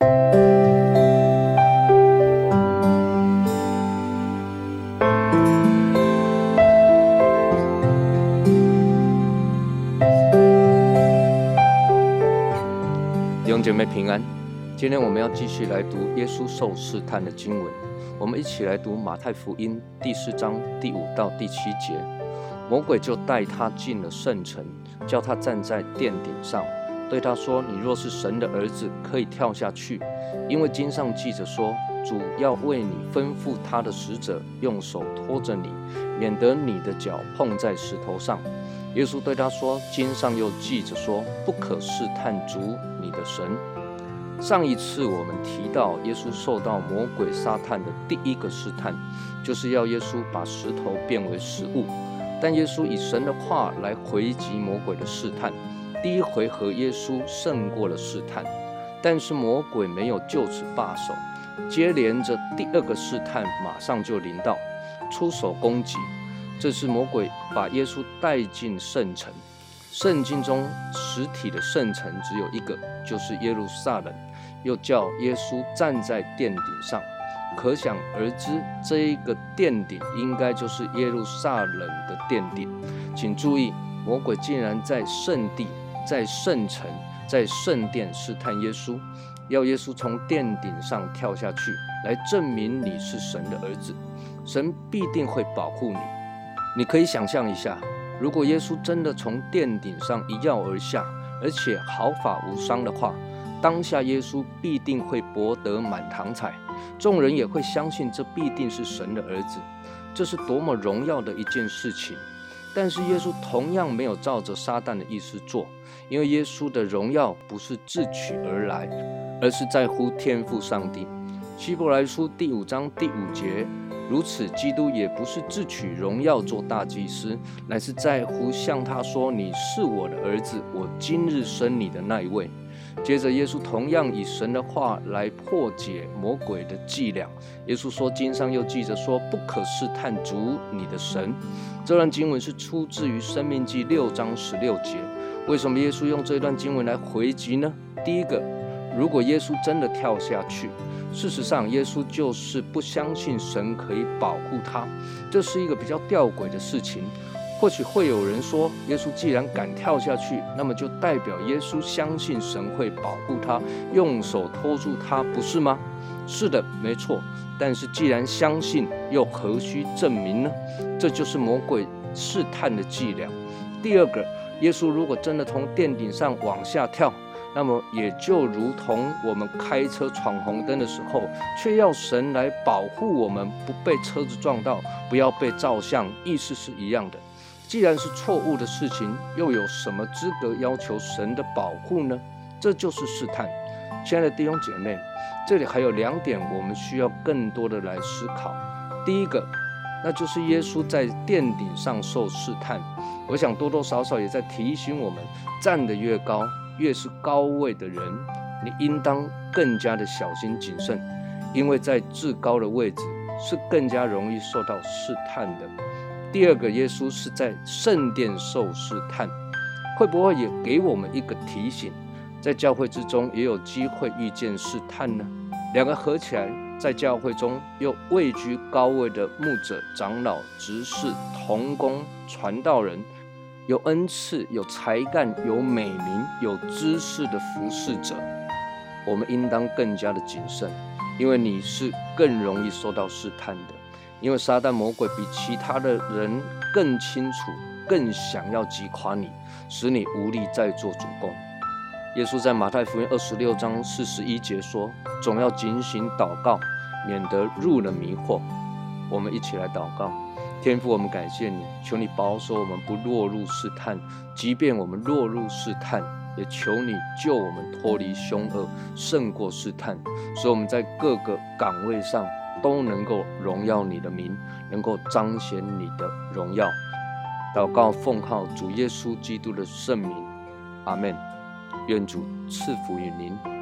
弟兄姐妹平安，今天我们要继续来读耶稣受试探的经文。我们一起来读马太福音第四章第五到第七节。魔鬼就带他进了圣城，叫他站在殿顶上，对他说：“你若是神的儿子，可以跳下去，因为经上记着说，主要为你吩咐他的使者，用手托着你，免得你的脚碰在石头上。”耶稣对他说：“经上又记着说，不可试探主你的神。”上一次我们提到，耶稣受到魔鬼撒旦的第一个试探，就是要耶稣把石头变为食物。但耶稣以神的话来回击魔鬼的试探。第一回合，耶稣胜过了试探，但是魔鬼没有就此罢手，接连着第二个试探马上就临到，出手攻击。这次魔鬼把耶稣带进圣城。圣经中实体的圣城只有一个，就是耶路撒冷，又叫耶稣站在殿顶上，可想而知，这一个殿顶应该就是耶路撒冷的殿顶。请注意，魔鬼竟然在圣地、在圣城、在圣殿试探耶稣，要耶稣从殿顶上跳下去，来证明你是神的儿子，神必定会保护你。你可以想象一下。如果耶稣真的从殿顶上一跃而下，而且毫发无伤的话，当下耶稣必定会博得满堂彩，众人也会相信这必定是神的儿子，这是多么荣耀的一件事情。但是耶稣同样没有照着撒旦的意思做，因为耶稣的荣耀不是自取而来，而是在乎天赋上帝。希伯来书第五章第五节。如此，基督也不是自取荣耀做大祭司，乃是在乎向他说：“你是我的儿子，我今日生你的那一位。”接着，耶稣同样以神的话来破解魔鬼的伎俩。耶稣说：“经上又记着说，不可试探主你的神。”这段经文是出自于《生命记》六章十六节。为什么耶稣用这段经文来回击呢？第一个，如果耶稣真的跳下去，事实上，耶稣就是不相信神可以保护他，这是一个比较吊诡的事情。或许会有人说，耶稣既然敢跳下去，那么就代表耶稣相信神会保护他，用手托住他，不是吗？是的，没错。但是既然相信，又何须证明呢？这就是魔鬼试探的伎俩。第二个，耶稣如果真的从殿顶上往下跳，那么也就如同我们开车闯红灯的时候，却要神来保护我们不被车子撞到，不要被照相，意思是一样的。既然是错误的事情，又有什么资格要求神的保护呢？这就是试探。亲爱的弟兄姐妹，这里还有两点我们需要更多的来思考。第一个，那就是耶稣在殿顶上受试探，我想多多少少也在提醒我们，站得越高。越是高位的人，你应当更加的小心谨慎，因为在至高的位置是更加容易受到试探的。第二个，耶稣是在圣殿受试探，会不会也给我们一个提醒，在教会之中也有机会遇见试探呢？两个合起来，在教会中又位居高位的牧者、长老、执事、同工、传道人。有恩赐、有才干、有美名、有知识的服侍者，我们应当更加的谨慎，因为你是更容易受到试探的。因为撒旦魔鬼比其他的人更清楚、更想要击垮你，使你无力再做主公。耶稣在马太福音二十六章四十一节说：“总要警醒祷告，免得入了迷惑。”我们一起来祷告。天父，我们感谢你，求你保守我们不落入试探；即便我们落入试探，也求你救我们脱离凶恶，胜过试探，使我们在各个岗位上都能够荣耀你的名，能够彰显你的荣耀。祷告奉靠主耶稣基督的圣名，阿门。愿主赐福于您。